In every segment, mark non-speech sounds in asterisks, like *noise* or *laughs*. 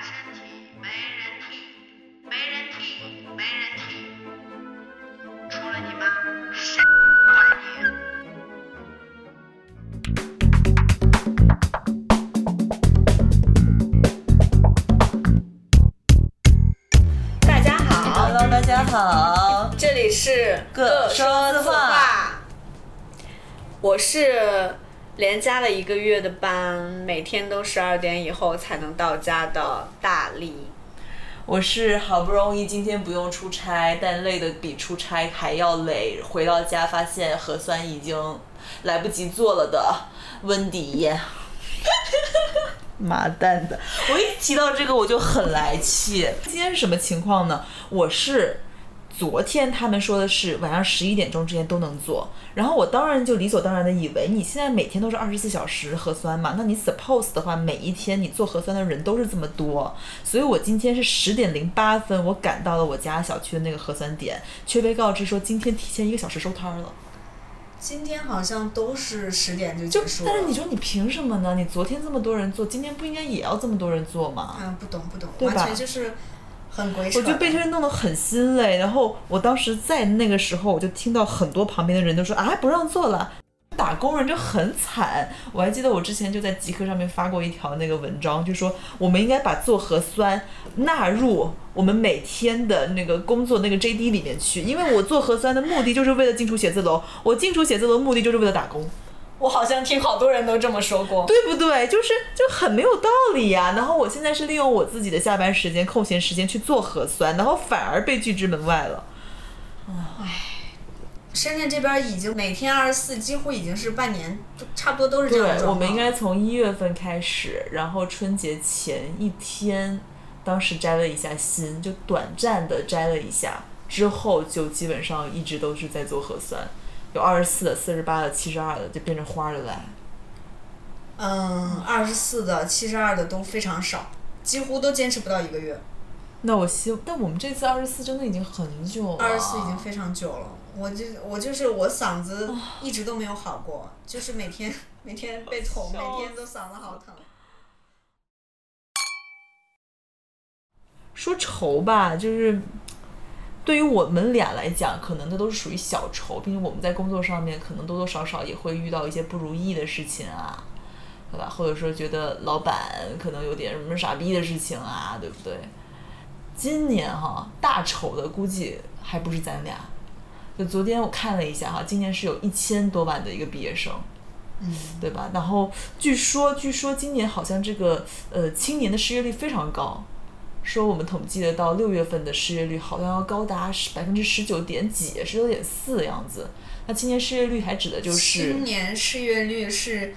身体没人替，没人替，没人替，除了你妈，谁管你？大家好，Hello，大家好。这里是各说自话我是连加了一个月的班，每天都十二点以后才能到家的大力。我是好不容易今天不用出差，但累得比出差还要累。回到家发现核酸已经来不及做了的温迪。妈蛋的！我一提到这个我就很来气。今天是什么情况呢？我是昨天他们说的是晚上十一点钟之前都能做，然后我当然就理所当然的以为你现在每天都是二十四小时核酸嘛，那你 suppose 的话，每一天你做核酸的人都是这么多，所以我今天是十点零八分，我赶到了我家小区的那个核酸点，却被告知说今天提前一个小时收摊儿了。今天好像都是十点就就结束了。但是你说你凭什么呢？你昨天这么多人做，今天不应该也要这么多人做吗？嗯，不懂不懂，完全就是很鬼扯。我就被这人弄得很心累，然后我当时在那个时候，我就听到很多旁边的人都说啊不让做了，打工人就很惨。我还记得我之前就在极客上面发过一条那个文章，就说我们应该把做核酸纳入我们每天的那个工作那个 JD 里面去，因为我做核酸的目的就是为了进出写字楼，我进出写字楼的目的就是为了打工。我好像听好多人都这么说过。对不对？就是就很没有道理呀、然后我现在是利用我自己的下班时间、空闲时间去做核酸，然后反而被拒之门外了。唉深圳这边已经每天二十四，几乎已经是半年，就差不多都是这样对，我们应该从一月份开始，然后春节前一天，当时摘了一下心，就短暂的摘了一下，之后就基本上一直都是在做核酸，有二十四的、四十八的、七十二的，就变成花儿的来。嗯，二十四的、七十二的都非常少，几乎都坚持不到一个月。那我希，但我们这次二十四真的已经很久了，二十四已经非常久了，我就我就是我嗓子哦一直都没有好过，就是每天每天被捅，每天都嗓子好疼。说愁吧，就是对于我们俩来讲，可能那都是属于小仇，并且我们在工作上面可能多多少少也会遇到一些不如意的事情啊，对吧？或者说觉得老板可能有点什么傻逼的事情啊，对不对？今年哈大愁的估计还不是咱俩，就昨天我看了一下哈，今年是有一千多万的一个毕业生。嗯，对吧？然后据说，据说今年好像这个呃青年的失业率非常高，说我们统计的到六月份的失业率好像要高达十百分之十九点几，十九点四的样子。那青年失业率还指的就是青年失业率是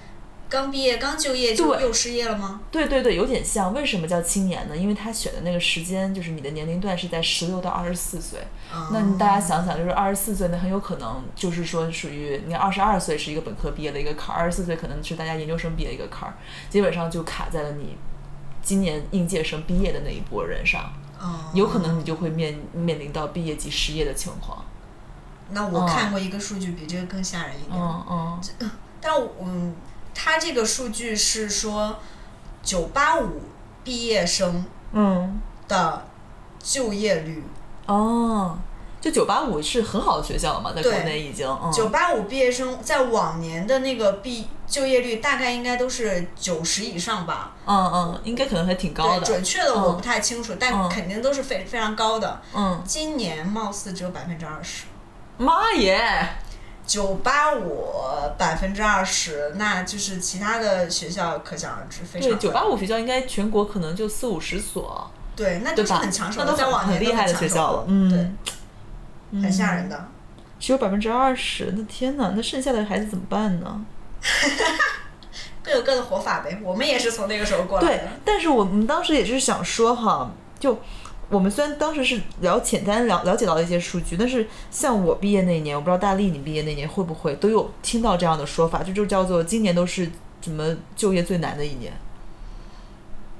刚毕业、刚就业就又失业了吗？对对对，有点像。为什么叫青年呢？因为他选的那个时间就是你的年龄段是在十六到二十四岁。那你大家想想，就是二十四岁，那很有可能就是说属于你二十二岁是一个本科毕业的一个坎儿，二十四岁可能是大家研究生毕业的一个坎儿，基本上就卡在了你今年应届生毕业的那一波人上，哦，有可能你就会面面临到毕业即失业的情况。那我看过一个数据，比这个更吓人一点。嗯嗯，但我嗯，它这个数据是说，九八五毕业生嗯，的就业率，哦，就九八五是很好的学校了嘛，在国内已经，嗯，九八五毕业生在往年的那个毕就业率大概应该都是九十以上吧。嗯嗯，应该可能还挺高对，的，准确的我嗯不太清楚，但嗯肯定都是非非常高的。嗯，今年貌似只有百分之二十。妈耶！九八五百分之二十，那就是其他的学校可想而知，非常对，九八五五学校应该全国可能就四五十所，对，那都是？很抢手，那都很在往年很厉害的学校了，嗯，对，很吓人的。只有百分之二十，那天哪，那剩下的孩子怎么办呢？*laughs* 各有各的活法呗，我们也是从那个时候过来的对。，但是我们当时也是想说哈，就我们虽然当时是了简单了了解到一些数据，但是像我毕业那一年，我不知道大力你毕业那年会不会都有听到这样的说法，就就叫做今年都是怎么就业最难的一年。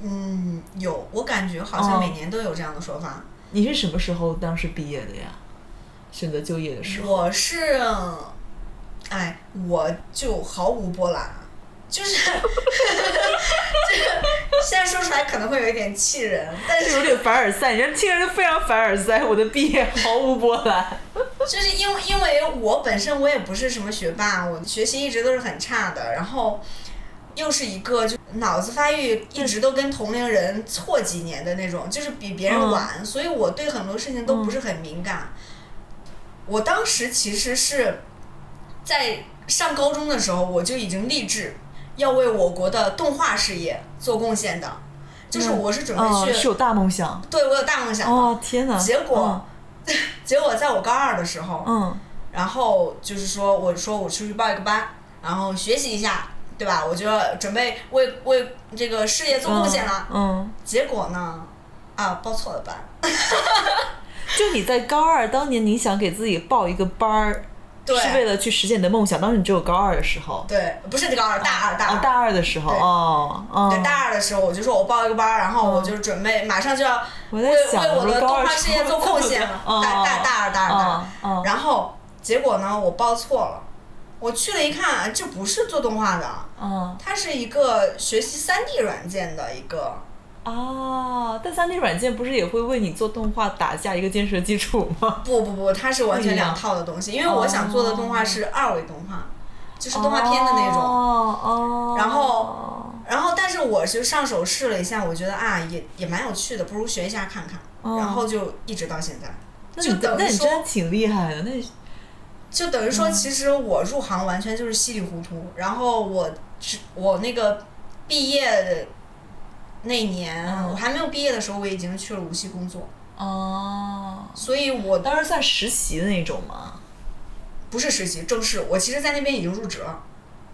嗯，有，我感觉好哦像每年都有这样的说法。你是什么时候当时毕业的呀？选择就业的时候？我是，哎，我就毫无波澜，就是，*laughs* 这现在说说出来可能会有一点气人，但是有点凡尔赛，人家听着就非常凡尔赛。我的毕业毫无波澜。*laughs* 就是因为因为我本身我也不是什么学霸，我学习一直都是很差的，然后又是一个就脑子发育一直都跟同龄人错几年的那种，就是比别人晚，所以我对很多事情都不是很敏感。我当时其实是在上高中的时候，我就已经立志要为我国的动画事业做贡献的，就是我是准备哦，去，是有大梦想。对我有大梦想的。哦，天哪！结果，结果在我高二的时候，嗯，然后就是说，我说我出去报一个班，然后学习一下，对吧？我就要准备为为这个事业做贡献了。嗯，结果呢，啊，报错了班。*laughs* 就你在高二当年，你想给自己报一个班儿，对是为了去实现你的梦想。当时你只有高二的时候，对，不是高二，大二，大二，哦，大二的时候，对哦，哦，对，大二的时候，我就说我报一个班儿，然后我就准备马上就要为我在想为我的动画事业做贡献大大大二，大二，大。然后结果呢，我报错了。我去了一看，这不是做动画的，嗯，它是一个学习三 D 软件的一个。啊，但三 D 软件不是也会为你做动画打下一个建设基础吗？*laughs* 不不不，它是完全两套的东西，因为我想做的动画是二维动画，就是动画片的那种。哦哦。然后然后，但是我就上手试了一下，我觉得啊，也也蛮有趣的，不如学一下看看。哦然后就一直到现在，那就等于说真挺厉害的，那就等于说，嗯其实我入行完全就是稀里糊涂。然后我只我那个毕业那年，嗯我还没有毕业的时候，我已经去了无锡工作，哦，所以我当时算实习的那种吗？不是实习，正式。我其实，在那边已经入职了，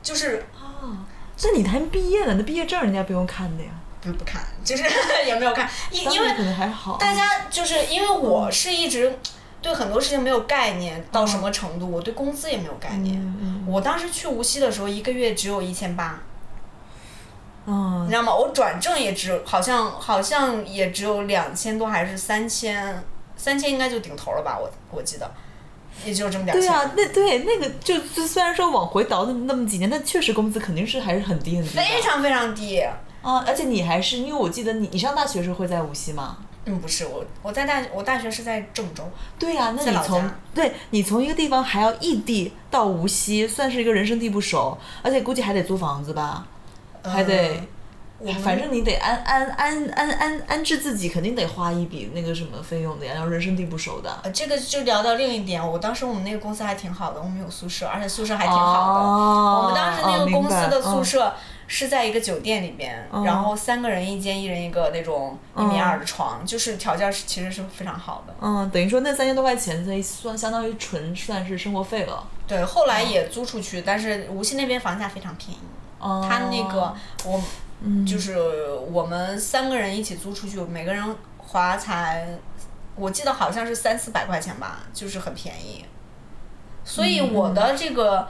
就是啊，那你还没毕业呢，那毕业证人家不用看的呀。不不看，就是 *laughs* 也没有看，因因为可能还好。大家就是因为我是一直对很多事情没有概念到什么程度，我对工资也没有概念。嗯嗯我当时去无锡的时候，一个月只有一千八，嗯你知道吗？我转正也只好像好像也只有两千多，还是三千，三千应该就顶头了吧？我我记得，也就这么点钱。对啊，那对那个就就虽然说往回倒那么那么几年，但确实工资肯定是还是很低很低的。非常非常低。啊，而且你还是因为我记得你你上大学时候会在无锡吗？嗯，不是我，我在大我大学是在郑州。对呀、那你从对你从一个地方还要异地到无锡，算是一个人生地不熟，而且估计还得租房子吧，还得，反正你得安安安安安安置自己，肯定得花一笔那个什么费用的呀，然后人生地不熟的。呃，这个就聊到另一点，我当时我们那个公司还挺好的，我们有宿舍，而且宿舍还挺好的。哦我们当时那个公司的宿嗯舍是在一个酒店里边，嗯然后三个人一间，一人一个那种一米二的床，就是条件是其实是非常好的。嗯，等于说那三千多块钱，这算相当于纯算是生活费了。对，后来也租出去，但是无锡那边房价非常便宜。哦，他那个我嗯就是我们三个人一起租出去，每个人花才我记得好像是三四百块钱吧，就是很便宜。所以我的这个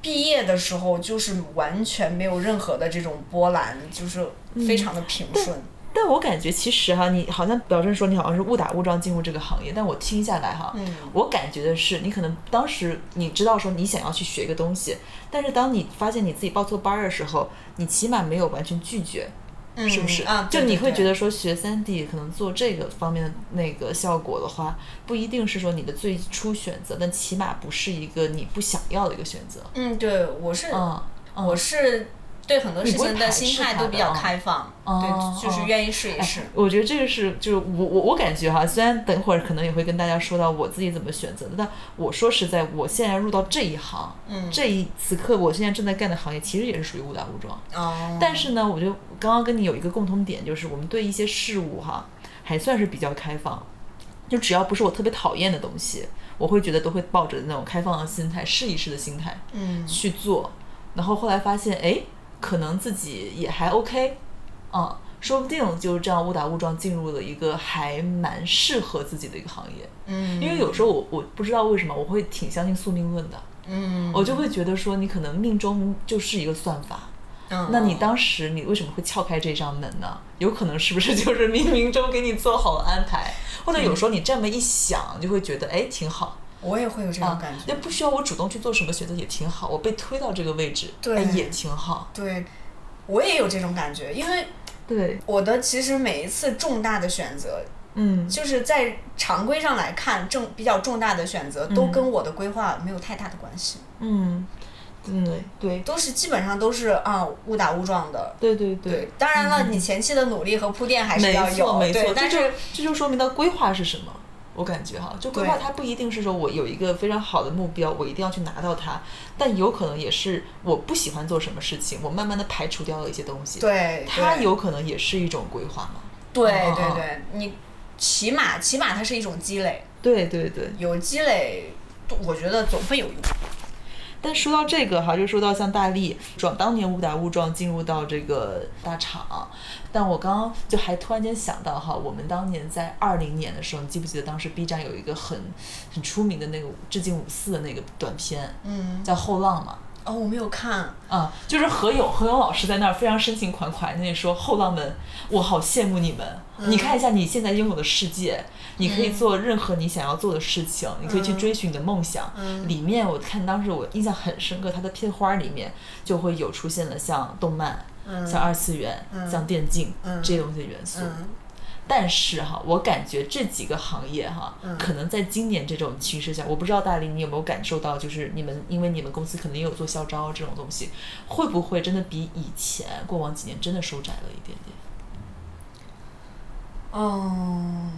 毕业的时候，就是完全没有任何的这种波澜，就是非常的平顺。但我感觉其实哈，你好像表证说你好像是误打误撞进入这个行业，但我听下来哈，嗯我感觉的是你可能当时你知道说你想要去学一个东西，但是当你发现你自己报错班儿的时候，你起码没有完全拒绝，嗯是不是？啊，就对对对你会觉得说学三 D 可能做这个方面的那个效果的话，不一定是说你的最初选择，但起码不是一个你不想要的一个选择。嗯，对，我是、嗯，嗯我是对很多事情的心态都比较哦开放，哦对，就是哦愿意试一试。我觉得这个是，就是我我我感觉哈，虽然等会儿可能也会跟大家说到我自己怎么选择的，但我说实在，我现在入到这一行，嗯这一此刻我现在正在干的行业，其实也是属于误打误撞。哦，但是呢，我觉得刚刚跟你有一个共同点，就是我们对一些事物哈，还算是比较开放。就只要不是我特别讨厌的东西，我会觉得都会抱着那种开放的心态，试一试的心态嗯去做。然后后来发现，哎，可能自己也还 OK，嗯，说不定就这样误打误撞进入了一个还蛮适合自己的一个行业。嗯，因为有时候我我不知道为什么我会挺相信宿命论的，嗯，我就会觉得说你可能命中就是一个算法。嗯那你当时你为什么会撬开这扇门呢？有可能是不是就是冥冥中给你做好了安排？或者有时候你这么一想，就会觉得哎挺好我也会有这种啊感，觉。那不需要我主动去做什么选择也挺好，我被推到这个位置，对哎也挺好。对，我也有这种感觉，因为对，我的其实每一次重大的选择，嗯，就是在常规上来看，重比较重大的选择，都跟我的规划没有太大的关系，嗯，对对都是基本上都是啊误打误撞的。对对对，当然了，你前期的努力和铺垫还是要有，错没错对，，但这是就这就说明到规划是什么。我感觉哈，就规划它不一定是说我有一个非常好的目标，我一定要去拿到它，但有可能也是我不喜欢做什么事情，我慢慢的排除掉了一些东西。，对，对它有可能也是一种规划嘛。对对对，你起码起码它是一种积累，对对对。有积累，我觉得总会有用。但说到这个哈，就说到像大力撞当年误打误撞进入到这个大厂，但我刚刚就还突然间想到哈，我们当年在二零年的时候，你记不记得当时 B 站有一个很很出名的那个致敬五四的那个短片，嗯，叫《后浪》嘛。哦，我没有看，啊、就是何勇，何勇老师在那儿非常深情款款那里说：“后浪们，我好羡慕你们！你看一下你现在拥有的世界，你可以做任何你想要做的事情，你可以去追寻你的梦想。里面我看当时我印象很深刻，它的片花里面就会有出现了像动漫、像二次元、像电竞、这些东西的元素。嗯但是哈，我感觉这几个行业哈，可能在今年这种趋势下，我不知道大林你有没有感受到，就是你们因为你们公司可能也有做校招这种东西，会不会真的比以前过往几年真的收窄了一点点？嗯，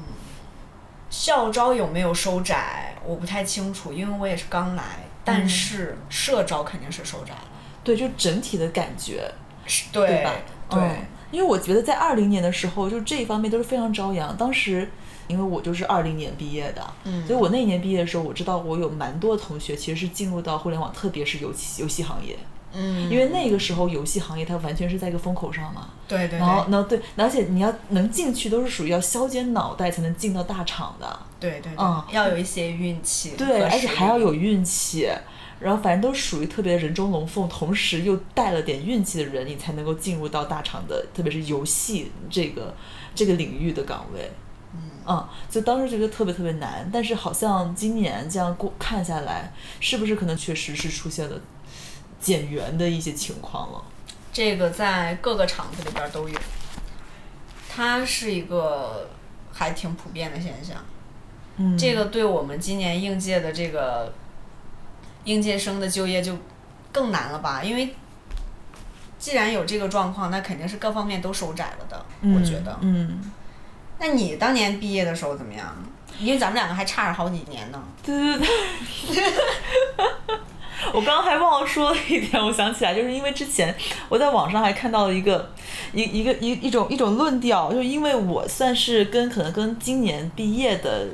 校招有没有收窄，我不太清楚，因为我也是刚来。但是社招肯定是收窄了，对，就整体的感觉，是对吧？对，嗯因为我觉得在二零年的时候，就这一方面都是非常朝阳。当时，因为我就是二零年毕业的，嗯所以我那一年毕业的时候，我知道我有蛮多同学其实是进入到互联网，特别是游戏游戏行业，嗯，因为那个时候游戏行业它完全是在一个风口上嘛。对对然后，对。然后对，而且你要能进去，都是属于要削尖脑袋才能进到大厂的，对对对嗯，要有一些运气，对，而且还要有运气。然后反正都属于特别人中龙凤，同时又带了点运气的人，你才能够进入到大厂的，特别是游戏这个这个领域的岗位。嗯，就当时觉得特别特别难，但是好像今年这样过看下来，是不是可能确实是出现了减员的一些情况了？这个在各个厂子里边都有，它是一个还挺普遍的现象。嗯，这个对我们今年应届的这个应届生的就业就更难了吧？因为既然有这个状况，那肯定是各方面都收窄了的。我觉得。嗯，那你当年毕业的时候怎么样？因为咱们两个还差着好几年呢。对对对。*laughs* *laughs* 我刚刚还忘了说了一点，我想起来，就是因为之前我在网上还看到了一个一一个一一种一种论调，就是因为我算是跟可能跟今年毕业的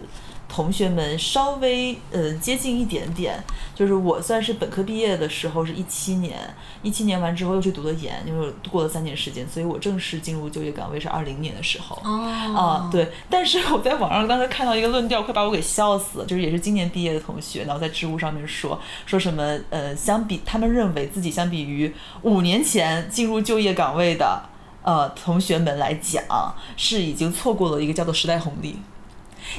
同学们稍微呃接近一点点，就是我算是本科毕业的时候是一七年，一七年完之后又去读了研，因为我过了三年时间，所以我正式进入就业岗位是二零年的时候。哦啊，对，但是我在网上当时看到一个论调，快把我给笑死了。就是也是今年毕业的同学，然后在知乎上面说说什么呃，相比他们认为自己相比于五年前进入就业岗位的呃同学们来讲，是已经错过了一个叫做时代红利。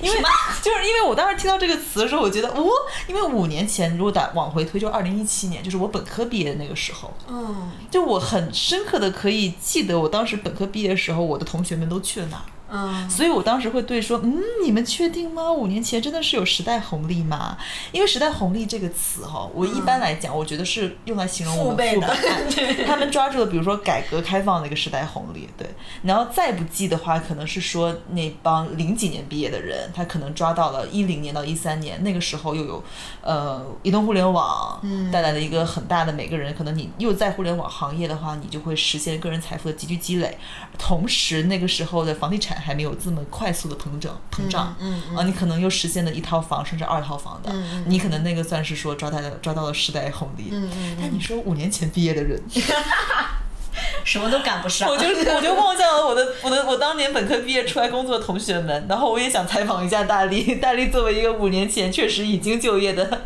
因为 *laughs* 就是因为我当时听到这个词的时候，我觉得哦，因为五年前如果打往回推，就二零一七年，就是我本科毕业的那个时候，嗯就我很深刻的可以记得，我当时本科毕业的时候，我的同学们都去了哪儿。嗯，所以我当时会对说，嗯，你们确定吗？五年前真的是有时代红利吗？因为时代红利这个词哈，我一般来讲，我觉得是用来形容我们父辈的，*laughs* 他们抓住了比如说改革开放的一个时代红利，对，然后再不济的话，可能是说那帮零几年毕业的人，他可能抓到了一零年到一三年那个时候又有，呃，移动互联网带来了一个很大的每个人可能你又在互联网行业的话，你就会实现个人财富的急剧积累，同时那个时候的房地产还没有这么快速的膨胀膨胀，嗯啊，你可能又实现了一套房甚至二套房的，嗯你可能那个算是说抓到了抓到了时代红利，嗯嗯但你说五年前毕业的人，*laughs* 什么都赶不上。我就我就望向了我的我的我当年本科毕业出来工作的同学们，然后我也想采访一下大力，大力作为一个五年前确实已经就业的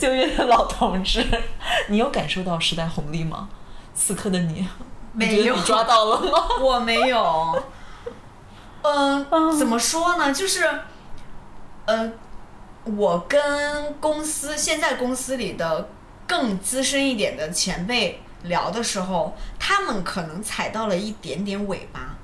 就业的老同志，你有感受到时代红利吗？此刻的你，没有抓到了吗？*laughs* 我没有。嗯、怎么说呢？就是，呃，我跟公司现在公司里的更资深一点的前辈聊的时候，他们可能踩到了一点点尾巴。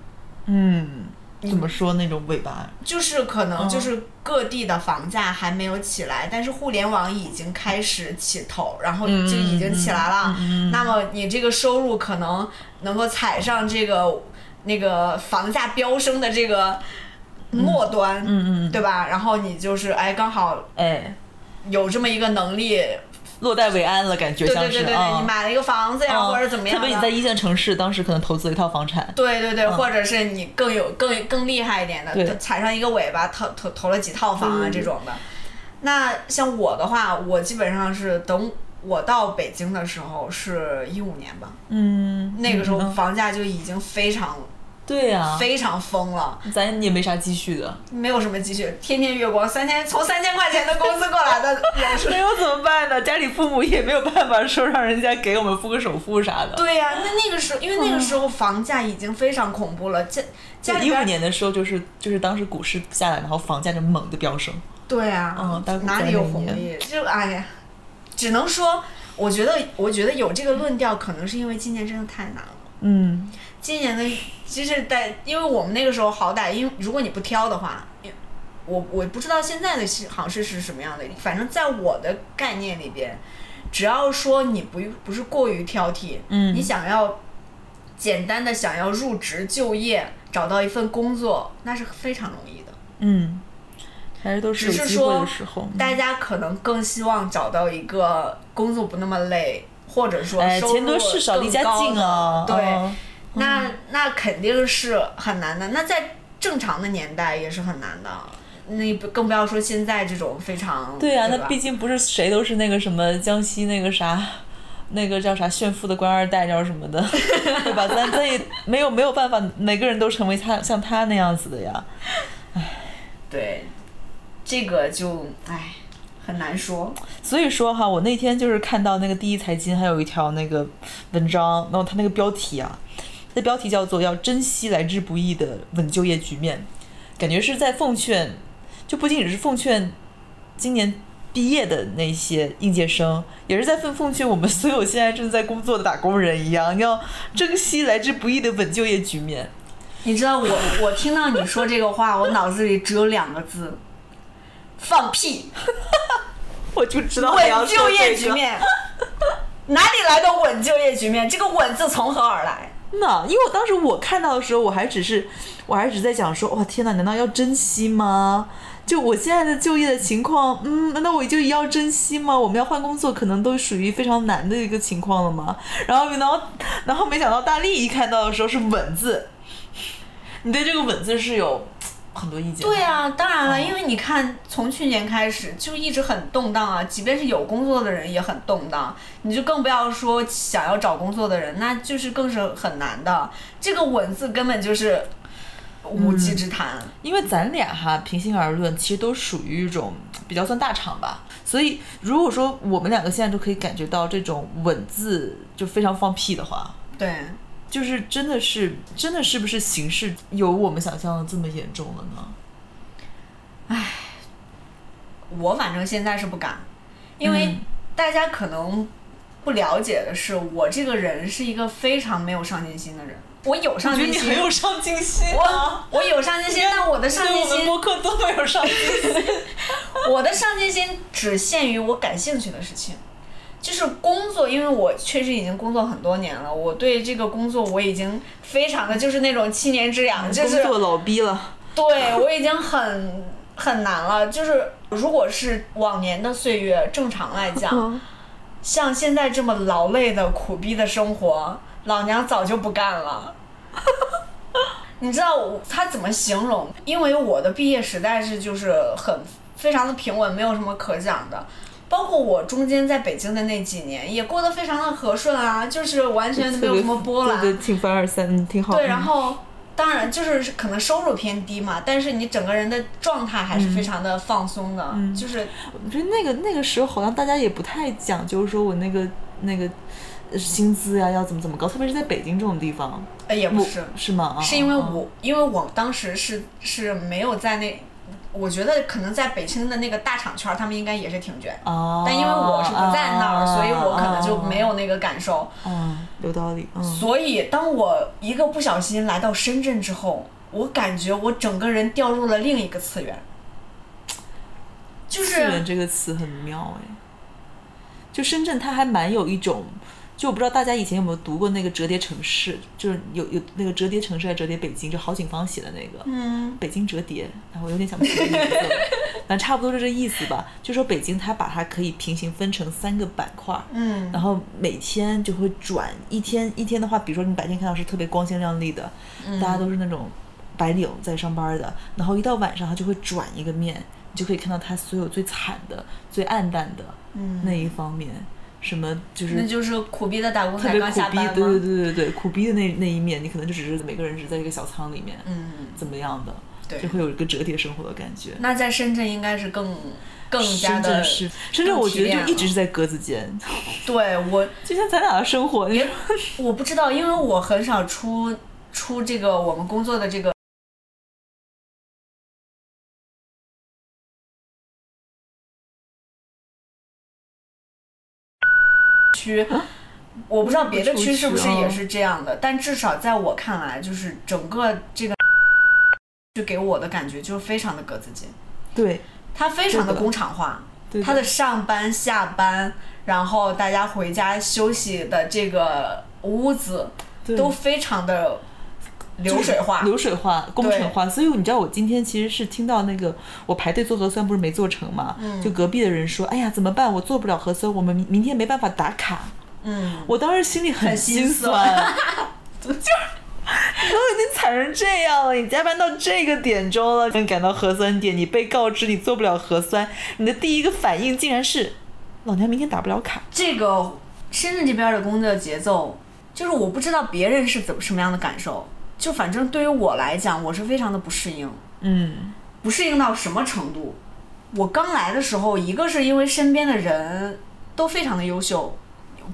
嗯，怎么说那种尾巴？就是可能嗯就是各地的房价还没有起来，但是互联网已经开始起头，然后就已经起来了。那么你这个收入可能能够踩上这个那个房价飙升的这个末端，嗯嗯，对吧？然后你就是哎，刚好哎，有这么一个能力，落袋为安了，感觉像是对对对对你买了一个房子呀，嗯。或者怎么样的。特别你在一线城市，当时可能投资了一套房产。对对对，或者是你更有更更厉害一点的，对。踩上一个尾巴，投投投了几套房啊嗯。这种的。那像我的话，我基本上是等我到北京的时候是一五年吧，嗯，那个时候嗯。房价就已经非常对呀，非常疯了，咱也没啥积蓄的，没有什么积蓄，天天月光，三千从三千块钱的工资过来的 *laughs* 人是那又怎么办呢？家里父母也没有办法说让人家给我们付个首付啥的。对呀、那那个时候，因为那个时候房价已经非常恐怖了，家家里一五年的时候，就是就是当时股市下来，然后房价就猛的飙升。对啊，哪里有红利？就哎呀，只能说，我觉得，我觉得有这个论调，可能是因为今年真的太难了。嗯，今年的，其实在，因为我们那个时候好歹，因为如果你不挑的话，我我不知道现在的行市是什么样的，反正在我的概念里边，只要说你不不是过于挑剔，嗯你想要简单的想要入职就业，找到一份工作，那是非常容易的。嗯，还是都是有只是说的时候。大家可能更希望找到一个工作不那么累，或者说哎，收入钱多事少，离家近啊。更高的对，嗯那那肯定是很难的。那在正常的年代也是很难的。那不更不要说现在这种非常对呀、吧那毕竟不是谁都是那个什么江西那个啥，那个叫啥炫富的官二代叫什么的，*laughs* 对吧？咱咱也没有没有办法，每个人都成为他像他那样子的呀。唉对这个就唉很难说。所以说哈，我那天就是看到那个第一财经还有一条那个文章，然后他那个标题啊，那标题叫做“要珍惜来之不易的稳就业局面”，感觉是在奉劝，就不仅仅是奉劝今年毕业的那些应届生，也是在奉奉劝我们所有现在正在工作的打工人一样，要珍惜来之不易的稳就业局面。你知道我我听到你说这个话，我脑子里只有两个字：放屁。*laughs* 我就知道稳就业。局面，哪里来的稳就业局面？这个“稳”字从何而来？那因为我当时我看到的时候，我还只是，我还只是在讲说，哇天呐，难道要珍惜吗？就我现在的就业的情况，嗯，难道我就要珍惜吗？我们要换工作，可能都属于非常难的一个情况了吗？然后，然后，然后没想到大力一看到的时候是“稳”字，你对这个“稳”字是有很多意见。对，啊，当然哦了，因为你看，从去年开始就一直很动荡啊，即便是有工作的人也很动荡，你就更不要说想要找工作的人，那就是更是很难的。这个“文”字根本就是无稽之谈。因为咱俩哈，平心而论，其实都属于一种比较算大厂吧，所以如果说我们两个现在都可以感觉到这种“稳”字就非常放屁的话，对，就是真的是真的是不是形势有我们想象的这么严重了呢？我反正现在是不敢，因为嗯大家可能不了解的是，我这个人是一个非常没有上进心的人。我有上进心，你很有上进心我啊！我有上进心，但我的上进心，我们播客多么有上进心。*laughs* 我的上进心只限于我感兴趣的事情。就是工作，因为我确实已经工作很多年了，我对这个工作我已经非常的就是那种七年之痒，就是工作老逼了，对我已经很很难了。就是如果是往年的岁月，正常来讲，嗯像现在这么劳累的苦逼的生活，老娘早就不干了。*laughs* 你知道我他怎么形容？因为我的毕业实在是就是很非常的平稳，没有什么可讲的。包括我中间在北京的那几年，也过得非常的和顺啊，就是完全没有什么波澜。*laughs* 对对，挺凡尔赛，嗯，挺好。对，嗯然后当然就是可能收入偏低嘛，但是你整个人的状态还是非常的放松的，就是我觉得那个那个时候好像大家也不太讲究说我那个那个呃薪资呀要怎么怎么高，特别是在北京这种地方。呃也不是，是吗？啊是因为啊我因为我当时是是没有在那，我觉得可能在北京的那个大厂圈，他们应该也是挺卷。哦，但因为我是不在那儿，啊所以我可能就没有那个感受。嗯，有道理，嗯，所以当我一个不小心来到深圳之后，我感觉我整个人掉入了另一个次元，就次元是这个词很妙哎。就深圳，它还蛮有一种，就我不知道大家以前有没有读过那个《折叠城市》，就是有有那个《折叠城市》还是《折叠北京》，就郝景芳写的那个。嗯，北京折叠，然后我有点想不起来名字了，*laughs* 反正差不多是这意思吧。就说北京它把它可以平行分成三个板块，嗯然后每天就会转一天一天的话，比如说你白天看到是特别光鲜亮丽的，大家都是那种白领在上班的，然后一到晚上它就会转一个面，你就可以看到它所有最惨的、最暗淡的嗯那一方面，什么就是那就是苦逼的打工仔特别苦逼？对对对对对，苦逼的那那一面，你可能就只是每个人只在一个小仓里面，嗯，怎么样的，对就会有一个折叠生活的感觉。那在深圳应该是更更加的深圳是，深圳我觉得就一直是在格子间，*laughs* 对我 *laughs* 就像咱俩的生活，你我不知道，因为我很少出出这个我们工作的这个。区，我不知道别的区是不是也是这样的，但至少在我看来，就是整个这个就给我的感觉就是非常的格子间，对它非常的工厂化，对他的上班下班，然后大家回家休息的这个屋子都非常的流水化。流水化、工程化。所以你知道，我今天其实是听到那个我排队做核酸不是没做成嘛，嗯就隔壁的人说，哎呀怎么办？我做不了核酸，我们明明天没办法打卡。嗯，我当时心里很很心酸，*laughs* 酸就是 *laughs* 你都已经惨成这样了，你加班到这个点钟了，刚赶到核酸点，你被告知你做不了核酸，你的第一个反应竟然是，老娘明天打不了卡。这个深圳这边的工作节奏，就是我不知道别人是怎么什么样的感受，就反正对于我来讲，我是非常的不适应。嗯，不适应到什么程度？我刚来的时候，一个是因为身边的人都非常的优秀，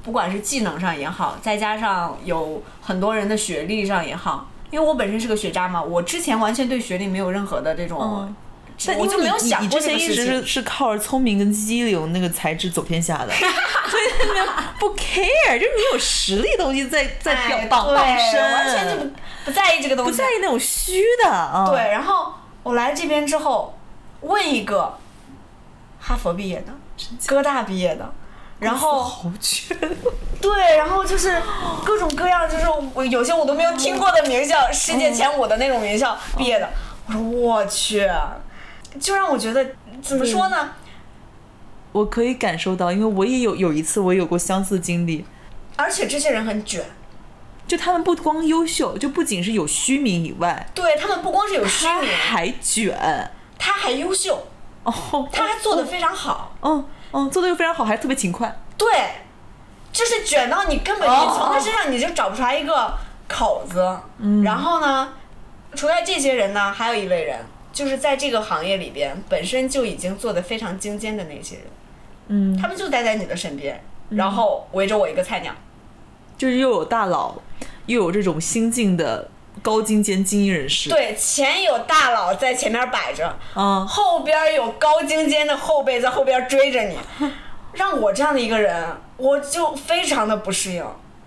不管是技能上也好，再加上有很多人的学历上也好，因为我本身是个学渣嘛，我之前完全对学历没有任何的这种，嗯但我就没有想过之前一直是。是靠着聪明跟机灵那个才智走天下的，*laughs* 所以不 care，就是你有实力的东西在在表哎榜完全就不不在意这个东西，不在意那种虚的啊。对，然后我来这边之后，问一个哈佛毕业的，哥大毕业的，然后好缺，对，然后就是各种各样，就是我有些我都没有听过的名校，世界前五的那种名校毕业的。我说我去，就让我觉得怎么说呢？我可以感受到，因为我也有有一次我有过相似经历，而且这些人很卷，就他们不光优秀，就不仅是有虚名以外，对他们不光是有虚他名，还卷。他还优秀，哦，他还做得非常好。嗯嗯，做的又非常好，还特别勤快。对，就是卷到你根本你从他身上你就找不出来一个口子。嗯，然后呢，除了这些人呢，还有一类人，就是在这个行业里边本身就已经做得非常精尖的那些人，嗯，他们就待在你的身边，然后围着我一个菜鸟。就是又有大佬，又有这种新晋的高精尖精英人士。，对，前有大佬在前面摆着，嗯，后边有高精尖的后辈在后边追着你，*laughs* 让我这样的一个人，我就非常的不适应。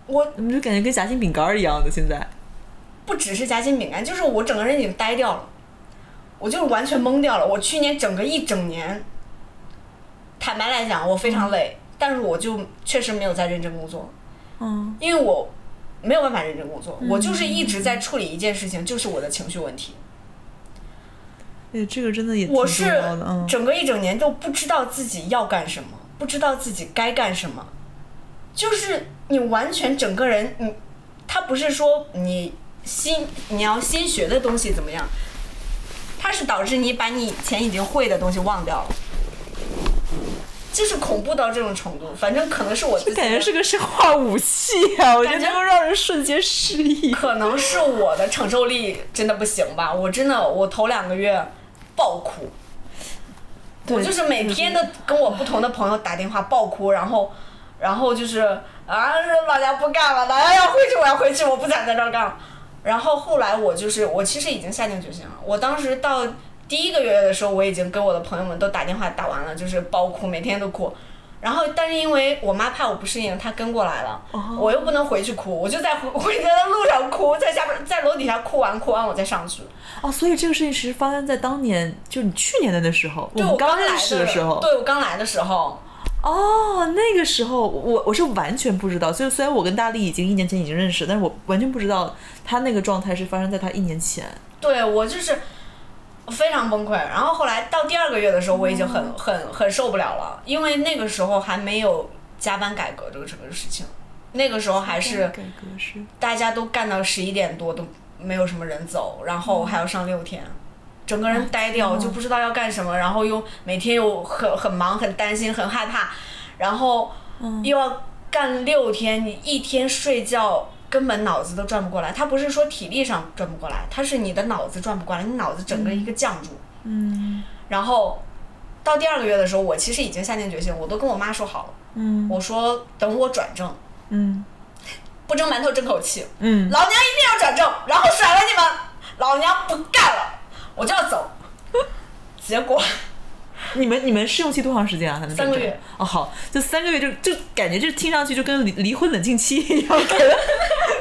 我你们就感觉跟夹心饼干一样的。现在，不只是夹心饼干，就是我整个人已经呆掉了，我就是完全懵掉了。我去年整个一整年，坦白来讲，我非常累，但是我就确实没有在认真工作，嗯，因为我没有办法认真工作，我就是一直在处理一件事情，就是我的情绪问题。哎，这个真的也我是整个一整年都不知道自己要干什么，不知道自己该干什么，就是你完全整个人，你他不是说你新你要新学的东西怎么样，它是导致你把你以前已经会的东西忘掉了。就是恐怖到这种程度，反正可能是我自己感觉是个生化武器啊！我觉得能够让人瞬间失忆。可能是我的承受力真的不行吧，我真的我头两个月爆哭，我就是每天都跟我不同的朋友打电话爆哭，然后然后就是啊老娘不干了，老娘要回去，我要回去，我不想在这儿干了。然后后来我就是我其实已经下定决心了，我当时到第一个月的时候，我已经跟我的朋友们都打电话打完了，就是爆哭，每天都哭。然后，但是因为我妈怕我不适应，她跟过来了，我又不能回去哭，我就在回回家的路上哭，在下边在楼底下哭完哭完我再上去。哦，所以这个事情其实发生在当年，就你去年的那时候，我对们认我刚来识的时候。对我刚来的时候，哦，那个时候我我是完全不知道，就虽然我跟大力已经一年前已经认识，但是我完全不知道他那个状态是发生在他一年前。对我就是非常崩溃。然后后来到第二个月的时候，我已经很、很很受不了了，因为那个时候还没有加班改革这个这个事情，那个时候还是改革是大家都干到十一点多都没有什么人走，然后还要上六天。整个人呆掉，就不知道要干什么，然后又每天又很很忙、很担心、很害怕，然后又要干六天，你一天睡觉根本脑子都转不过来。他不是说体力上转不过来，他是你的脑子转不过来，你脑子整个一个降住。嗯然后到第二个月的时候，我其实已经下定决心，我都跟我妈说好了，嗯我说等我转正，嗯不蒸馒头争口气，嗯，老娘一定要转正，然后甩了你们，老娘不干了，我就要走。结果你们你们试用期多长时间啊？才能三个月哦，好，就三个月就就感觉就听上去就跟离离婚冷静期一样，给 *laughs* 了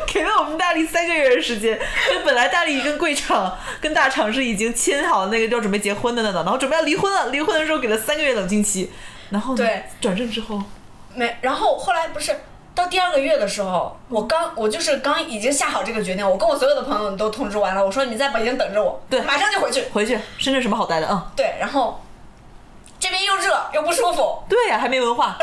给了我们大力三个月的时间。就本来大力跟贵厂跟大厂是已经签好那个要准备结婚的呢，然后准备要离婚了，离婚的时候给了三个月冷静期，然后呢对转正之后，没，然后后来不是到第二个月的时候，我刚我就是刚已经下好这个决定，我跟我所有的朋友都通知完了，我说你在北京等着我，对马上就回去。回去深圳什么好待的？嗯，对，然后这边又热又不舒服，对呀、还没文化，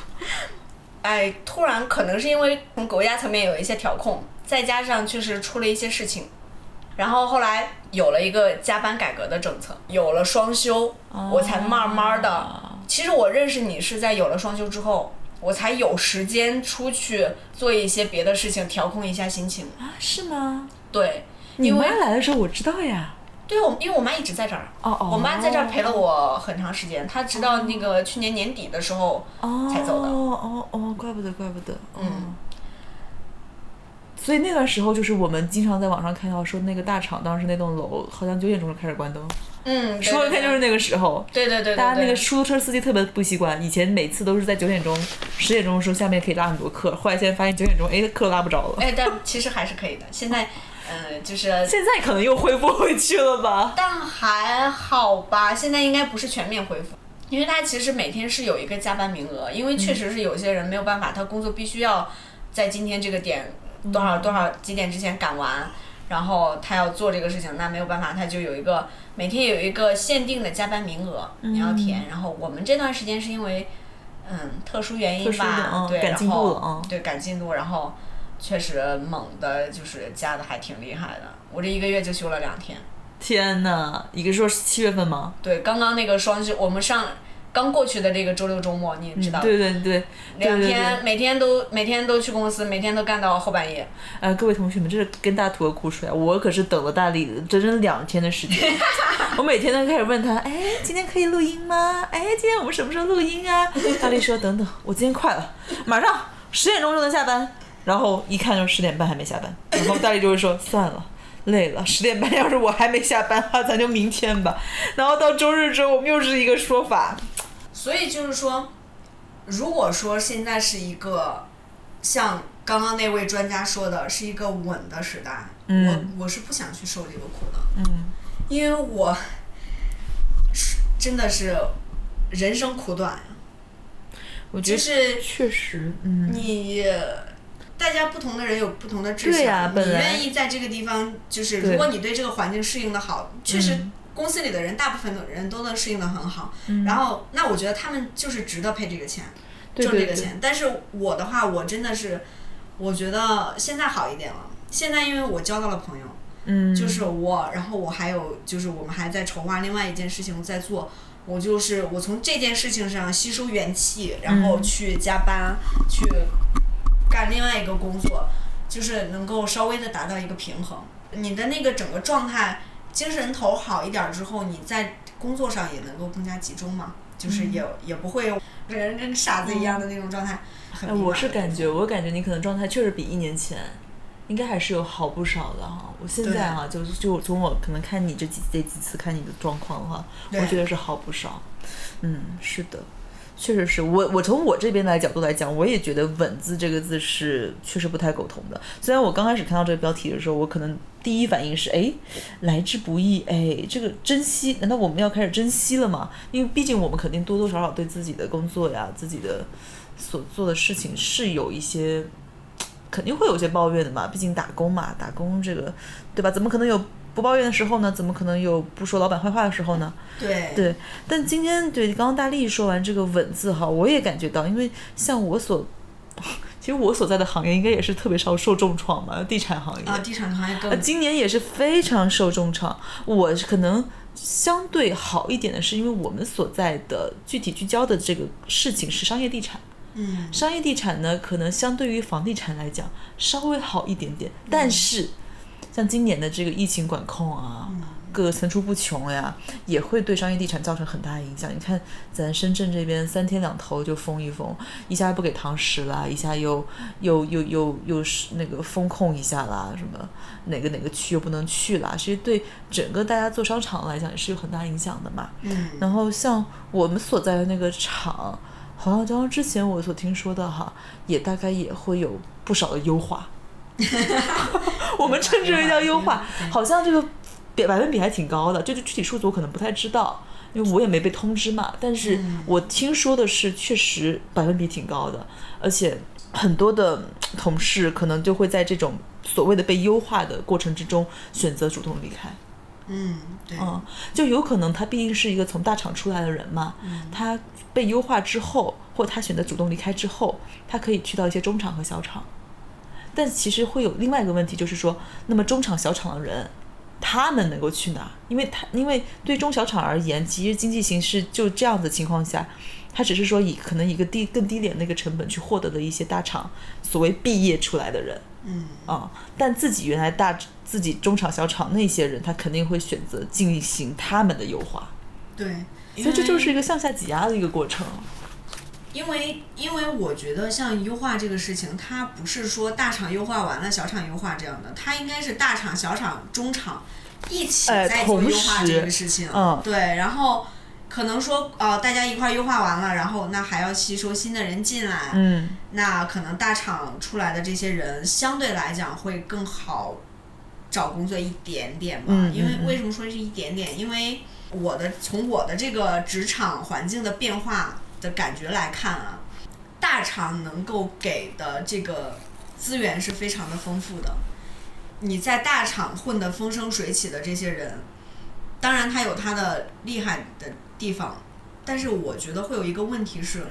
*laughs* 哎，突然可能是因为从国家层面有一些调控，再加上确实出了一些事情，然后后来有了一个加班改革的政策，有了双休，我才慢慢的。其实我认识你是在有了双休之后，我才有时间出去做一些别的事情，调控一下心情。啊，是吗？对，你妈来的时候我知道呀。对我，因为我妈一直在这儿。哦哦，我妈在这儿陪了我很长时间，她直到那个去年年底的时候哦才走的。哦哦哦，怪不得，怪不得。嗯。所以那段时候，就是我们经常在网上看到说，那个大厂当时那栋楼好像九点钟就开始关灯，嗯，说对对看就是那个时候。对对对对大家那个出租车司机特别不习惯，以前每次都是在九点钟、十点钟的时候下面可以拉很多客，后来现在发现九点钟，哎，客拉不着了。哎，但其实还是可以的。现在，嗯、就是，现在可能又恢复回去了吧？但还好吧。现在应该不是全面恢复，因为他其实每天是有一个加班名额，因为确实是有些人没有办法，他工作必须要在今天这个点多少多少几点之前赶完。然后他要做这个事情，那没有办法，他就有一个每天有一个限定的加班名额，你要填。然后我们这段时间是因为，嗯，特殊原因吧，对，嗯赶进然后对，赶进度，然后确实猛的，就是加的还挺厉害的。我这一个月就休了两天。天呐，一个说是七月份吗？对，刚刚那个双休，我们上刚过去的这个周六周末，你也知道，对对对，对对两天对每天都每天都去公司，每天都干到后半夜。呃，各位同学们，这是跟大家吐个苦水啊！我可是等了大力整整两天的时间，*laughs* 我每天都开始问他，哎，今天可以录音吗？哎，今天我们什么时候录音啊？大力说等等，我今天快了，马上十点钟就能下班。然后一看就十点半还没下班，然后大力就会说算了。累了，十点半 *laughs* 要是我还没下班的话，咱就明天吧。然后到周日之后，我们又是一个说法，所以就是说，如果说现在是一个像刚刚那位专家说的，是一个稳的时代，嗯我我是不想去受这个苦的，嗯，因为我是真的是人生苦短呀。我觉得就是确实，嗯，你大家不同的人有不同的志向，你呀本来愿意在这个地方，就是如果你对这个环境适应的好，确实嗯公司里的人大部分的人都能适应的很好，然后那我觉得他们就是值得配这个钱，对对对挣这个钱。但是我的话，我真的是，我觉得现在好一点了。现在因为我交到了朋友，嗯，就是我，然后我还有就是我们还在筹划另外一件事情在做。我就是我从这件事情上吸收元气，然后嗯去加班，去干另外一个工作，就是能够稍微的达到一个平衡。你的那个整个状态，精神头好一点儿之后，你在工作上也能够更加集中嘛，就是也、也不会人跟傻子一样的那种状态。很哎，我是感觉，我感觉你可能状态确实比一年前，应该还是有好不少的哈。我现在哈，就就从我可能看你这几这几次看你的状况的话，我觉得是好不少。嗯，是的。确实是我，我从我这边的角度来讲，我也觉得“稳”字这个字是确实不太苟同的。虽然我刚开始看到这个标题的时候，我可能第一反应是，哎，来之不易，哎，这个珍惜，难道我们要开始珍惜了吗？因为毕竟我们肯定多多少少对自己的工作呀、自己的所做的事情是有一些，肯定会有些抱怨的嘛。毕竟打工嘛，打工这个，对吧？怎么可能有不抱怨的时候呢？怎么可能有不说老板坏话的时候呢？对对，但今天对刚刚大力说完这个“稳”字哈，我也感觉到，因为像我所，*laughs* 其实我所在的行业应该也是特别受受重创嘛，地产行业啊，地产行业今年也是非常受重创。我可能相对好一点的是，因为我们所在的具体聚焦的这个事情是商业地产。嗯商业地产呢，可能相对于房地产来讲稍微好一点点，但是像今年的这个疫情管控啊，各个层出不穷呀，也会对商业地产造成很大的影响。你看，咱深圳这边三天两头就封一封，一下不给堂食啦，一下又又又又又是那个风控一下啦，什么哪个哪个区又不能去啦，其实对整个大家做商场来讲也是有很大影响的嘛。嗯然后像我们所在的那个厂，好像刚刚之前我所听说的哈，也大概也会有不少的优化。*laughs* 我们称之为叫优化，好像这个比百分比还挺高的，就是具体数字我可能不太知道，因为我也没被通知嘛。但是我听说的是，确实百分比挺高的，而且很多的同事可能就会在这种所谓的被优化的过程之中选择主动离开。嗯对嗯，就有可能他毕竟是一个从大厂出来的人嘛，他被优化之后，或他选择主动离开之后，他可以去到一些中厂和小厂。但其实会有另外一个问题，就是说，那么中厂、小厂的人，他们能够去哪儿？因为他因为对中小厂而言，其实经济形势就这样的情况下，他只是说以可能一个低更低廉的一个成本去获得的一些大厂所谓毕业出来的人，嗯啊，但自己原来大自己中厂、小厂那些人，他肯定会选择进行他们的优化，对，所以这就是一个向下挤压的一个过程。因为因为我觉得像优化这个事情，它不是说大厂优化完了小厂优化这样的，它应该是大厂、小厂、中厂一起哎在做同优化这个事情。嗯对，然后可能说呃大家一块儿优化完了，然后那还要吸收新的人进来，嗯那可能大厂出来的这些人相对来讲会更好找工作一点点吧。因为嗯为什么说是一点点？因为我的从我的这个职场环境的变化的感觉来看啊，大厂能够给的这个资源是非常的丰富的。你在大厂混得风生水起的这些人，当然他有他的厉害的地方，但是我觉得会有一个问题是，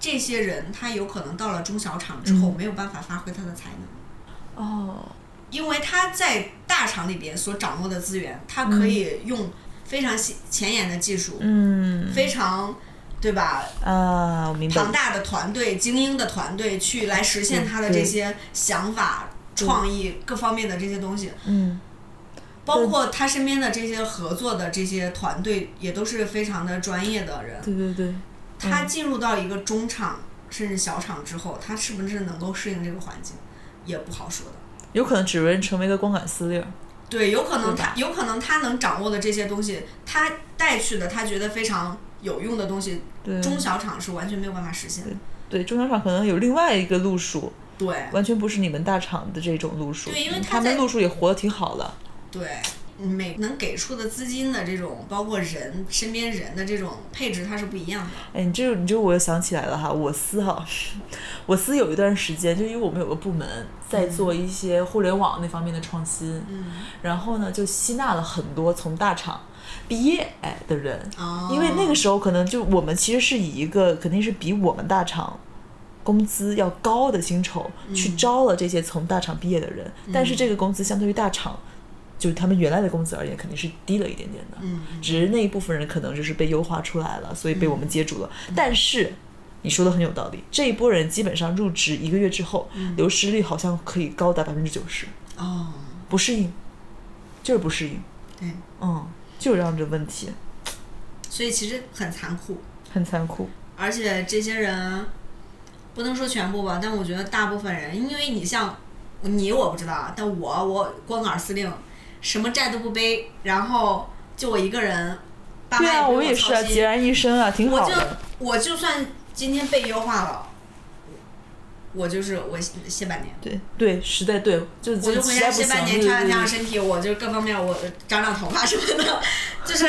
这些人他有可能到了中小厂之后嗯没有办法发挥他的才能。哦，因为他在大厂里边所掌握的资源，他可以用非常前前沿的技术，嗯非常对吧？啊，我明白庞。大的团队、精英的团队去来实现他的这些想法、创意各方面的这些东西，嗯包括他身边的这些合作的这些团队，也都是非常的专业的人。对对对，他进入到一个中厂甚至小厂之后，他是不是能够适应这个环境，也不好说的。有可能只能成为一个光杆司令。对，有可能他有可能他能掌握的这些东西，他带去的他觉得非常有用的东西，对中小厂是完全没有办法实现的。对，中小厂可能有另外一个路数，对完全不是你们大厂的这种路数。对因为他们路数也活得挺好的。对，每能给出的资金的这种，包括人身边人的这种配置，它是不一样的。哎，你这你这我又想起来了哈，我司哈，我司有一段时间，就因为我们有个部门在做一些互联网那方面的创新，嗯，然后呢就吸纳了很多从大厂毕业哎的人，哦，因为那个时候可能就我们其实是以一个肯定是比我们大厂工资要高的薪酬去招了这些从大厂毕业的人，但是这个工资相对于大厂。就是他们原来的工资而言，肯定是低了一点点的。嗯，只是那一部分人可能就是被优化出来了，所以被我们接住了。但是你说的很有道理，这一波人基本上入职一个月之后，流失率好像可以高达百分之九十，哦，不适应，就是不适应，对，嗯，就让这问题，所以其实很残酷，很残酷。而且这些人不能说全部吧，但我觉得大部分人，因为你像你我不知道啊，但我我光杆司令，什么债都不背，然后就我一个人，爸妈对啊，不用我也是啊，孑然一身啊，挺我就。我就算今天被优化了，我就是我歇半年。对对，实在对，就我就回家歇半年，对调养调养身体，我就各方面我长长头发什么的，就是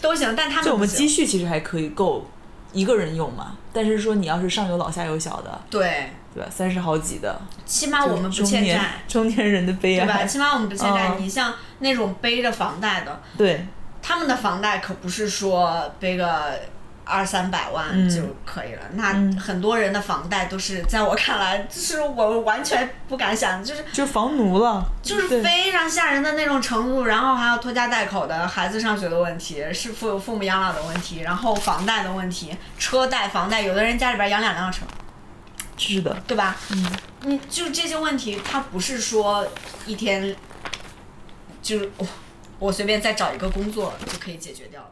都行。但他们就我们积蓄其实还可以够一个人用嘛，但是说你要是上有老下有小的，对，对吧？三十好几的，起码我们不欠债，中年人的悲对吧？起码我们不欠债。嗯你像那种背着房贷的，对他们的房贷可不是说背个二三百万嗯。就可以了，那嗯。很多人的房贷都是在我看来，就是我完全不敢想，就是就房奴了，就是非常吓人的那种程度，然后还有拖家带口的孩子上学的问题，是父父母养老的问题，然后房贷的问题，车贷、房贷，有的人家里边养两辆车，是的，对吧？嗯，你就这些问题，它不是说一天就是我我随便再找一个工作就可以解决掉的。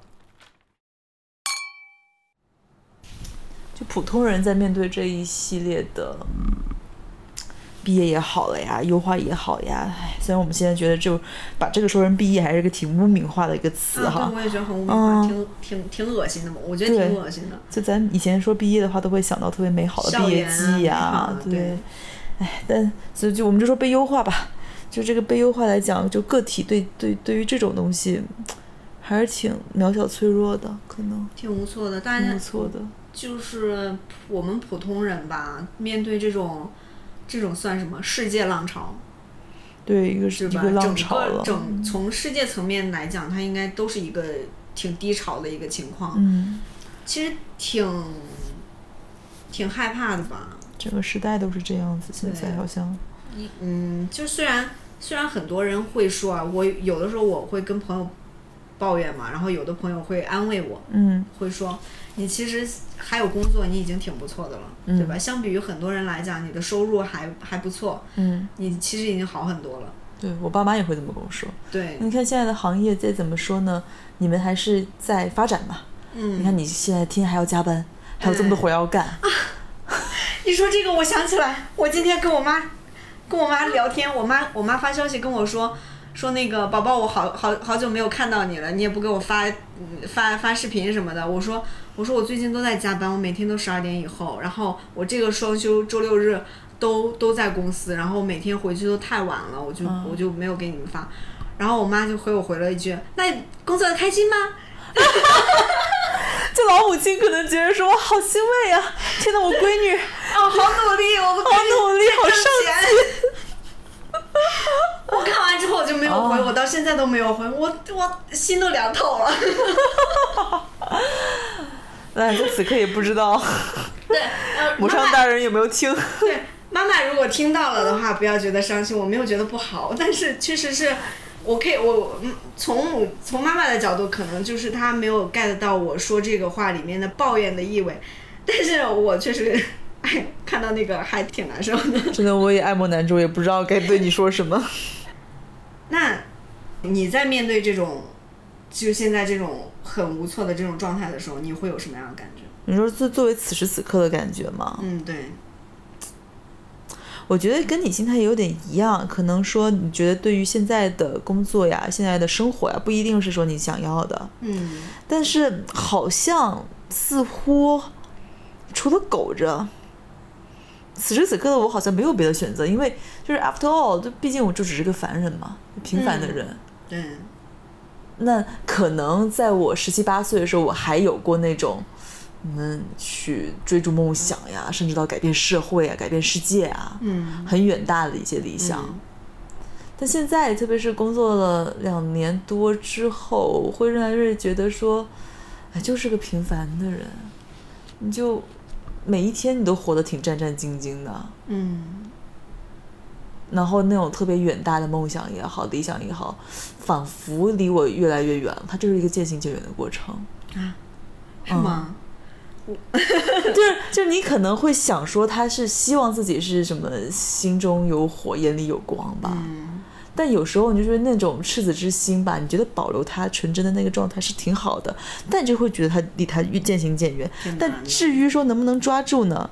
就普通人在面对这一系列的毕业也好了呀，优化也好呀，唉，虽然我们现在觉得就把这个说成毕业还是个挺污名化的一个词哈，我也觉得很污名化，嗯挺挺挺恶心的嘛，我觉得挺恶心的。就咱以前说毕业的话，都会想到特别美好的毕业季呀、对对。哎，但所以就我们就说被优化吧，就这个被优化来讲，就个体对对对于这种东西，还是挺渺小脆弱的，可能挺无措的，大挺家不错的。就是我们普通人吧，面对这种这种算什么？世界浪潮，对，一个是吧？一个浪整潮了个，整从世界层面来讲，它应该都是一个挺低潮的一个情况，嗯，其实挺挺害怕的吧。整个时代都是这样子，现在好像，一嗯，就虽然虽然很多人会说啊，我有的时候我会跟朋友抱怨嘛，然后有的朋友会安慰我，嗯。会说你其实还有工作，你已经挺不错的了，嗯对吧？相比于很多人来讲，你的收入还还不错，嗯，你其实已经好很多了。对我爸妈也会这么跟我说。对，你看现在的行业再怎么说呢，你们还是在发展嘛。嗯，你看你现在天天还要加班，还有这么多活要干，啊，*laughs* 你说这个，我想起来，我今天跟我妈跟我妈聊天，我妈我妈发消息跟我说。说那个宝宝，我好好好久没有看到你了，你也不给我发嗯发发视频什么的。我说我说我最近都在加班，我每天都十二点以后，然后我这个双休周六日都都在公司，然后每天回去都太晚了，我就、嗯我就没有给你们发。然后我妈就回我回了一句：“那你工作的开心吗？” *laughs* 这老母亲可能觉得说，我，好欣慰啊！天哪，我闺女 *laughs* 哦，好努力，我们 *laughs* 好努力，好上钱。我看完之后我就没有回，哦我到现在都没有回，我我心都凉透了。那在此刻也不知道 *laughs* 对，呃母上大人有没有听。对妈妈如果听到了的话，不要觉得伤心，我没有觉得不好，但是确实是。我可以，我嗯从母从妈妈的角度，可能就是她没有 get 到我说这个话里面的抱怨的意味，但是我确实，哎，看到那个还挺难受的。*laughs* 真的，我也爱莫难助，也不知道该对你说什么。那你在面对这种，就现在这种很无措的这种状态的时候，你会有什么样的感觉？你说作作为此时此刻的感觉吗？嗯，对，我觉得跟你心态有点一样，可能说你觉得对于现在的工作呀、现在的生活呀，不一定是说你想要的，嗯但是好像似乎除了苟着，此时此刻的我好像没有别的选择，因为就是 after all，就毕竟我就只是个凡人嘛，平凡的嗯人。对，那可能在我十七八岁的时候，我还有过那种，嗯，去追逐梦想呀，甚至到改变社会啊、改变世界啊，嗯。很远大的一些理想。嗯。但现在，特别是工作了两年多之后，我会越来越觉得说，哎，就是个平凡的人，你就每一天你都活得挺战战兢兢的，嗯然后那种特别远大的梦想也好，理想也好，仿佛离我越来越远了。它就是一个渐行渐远的过程。啊，是吗？*laughs* 就是就是你可能会想说，他是希望自己是什么心中有火，眼里有光吧。嗯但有时候你就觉得那种赤子之心吧，你觉得保留他纯真的那个状态是挺好的，但就会觉得他离他越渐行渐远但至于说能不能抓住呢，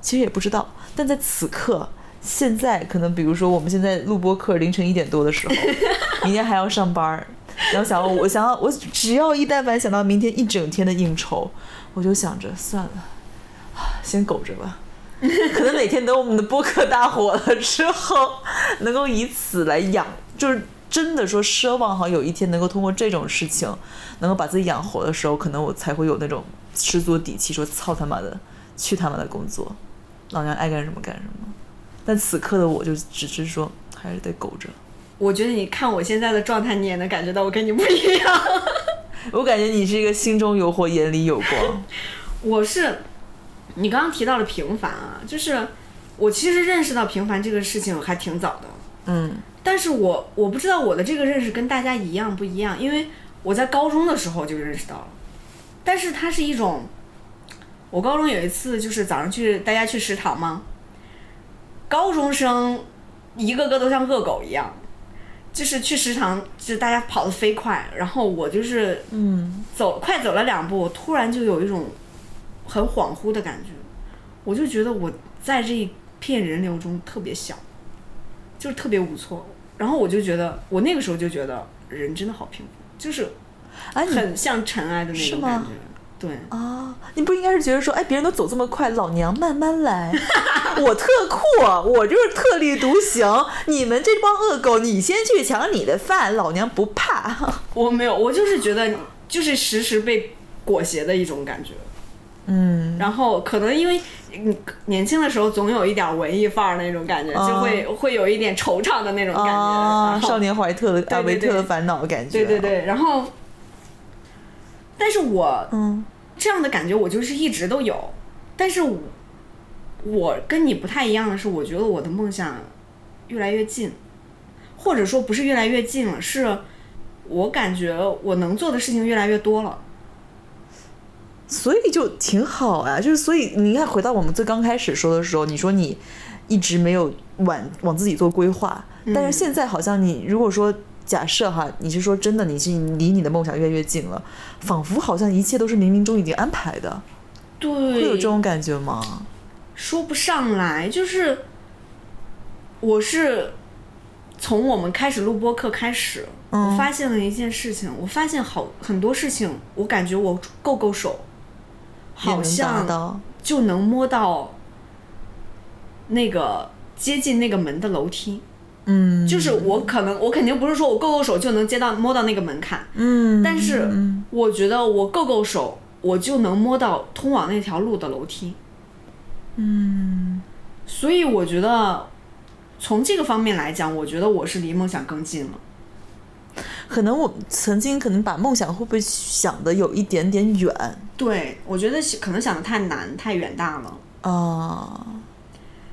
其实也不知道。但在此刻，现在可能比如说我们现在录播课凌晨一点多的时候，*laughs* 明天还要上班儿，然后想要我想要我只要一但凡想到明天一整天的应酬，我就想着算了。啊先苟着吧。可能哪天等我们的播客大火了之后，*laughs* 能够以此来养，就是真的说奢望好有一天能够通过这种事情，能够把自己养活的时候，可能我才会有那种十足底气，说操他妈的，去他妈的工作，老娘爱干什么干什么。但此刻的我就只是说，还是得苟着。我觉得你看我现在的状态，你也能感觉到我跟你不一样。*laughs* 我感觉你是一个心中有火，眼里有光。*laughs* 我是，你刚刚提到了平凡啊，就是我其实认识到平凡这个事情还挺早的，嗯但是我我不知道我的这个认识跟大家一样不一样，因为我在高中的时候就认识到了，但是它是一种，我高中有一次就是早上去大家去食堂嘛，高中生一个个都像恶狗一样，就是去食堂，就大家跑得飞快，然后我就是嗯，走快走了两步，我突然就有一种很恍惚的感觉，我就觉得我在这一片人流中特别小，就是特别无措。然后我就觉得，我那个时候就觉得人真的好平凡，就是啊你很像尘埃的那种感觉。对，啊，你不应该是觉得说，哎，别人都走这么快，老娘慢慢来，*laughs* 我特酷，我就是特立独行，你们这帮恶狗，你先去抢你的饭，老娘不怕。*laughs* 我没有，我就是觉得就是时时被裹挟的一种感觉。嗯，然后可能因为你年轻的时候总有一点文艺范儿那种感觉，啊就会会有一点惆怅的那种感觉。啊，少年怀特的啊，对对维特的烦恼的感觉。对对，对，然后，但是我嗯这样的感觉我就是一直都有，但是我我跟你不太一样的是，我觉得我的梦想越来越近，或者说不是越来越近了，是我感觉我能做的事情越来越多了。所以就挺好啊，就是所以你看，回到我们最刚开始说的时候，你说你一直没有往往自己做规划，但是现在好像你如果说假设哈，你是说真的，你是离你的梦想越来越近了，仿佛好像一切都是冥冥中已经安排的，对，会有这种感觉吗？说不上来，就是我是从我们开始录播课开始，嗯我发现了一件事情，我发现好很多事情，我感觉我够够手，好像就能摸到那个接近那个门的楼梯。嗯，就是我可能我肯定不是说我够够手就能接到摸到那个门槛，嗯，但是嗯我觉得我够够手，我就能摸到通往那条路的楼梯。嗯所以我觉得，从这个方面来讲，我觉得我是离梦想更近了。可能我曾经可能把梦想会不会想的有一点点远对，我觉得可能想的太难、太远大了。啊？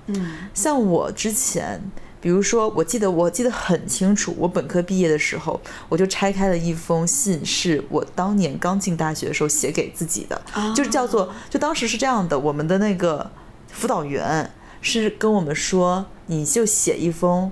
嗯像我之前，比如说，我记得我记得很清楚，我本科毕业的时候，我就拆开了一封信，是我当年刚进大学的时候写给自己的，啊就是叫做，就当时是这样的，我们的那个辅导员是跟我们说，你就写一封。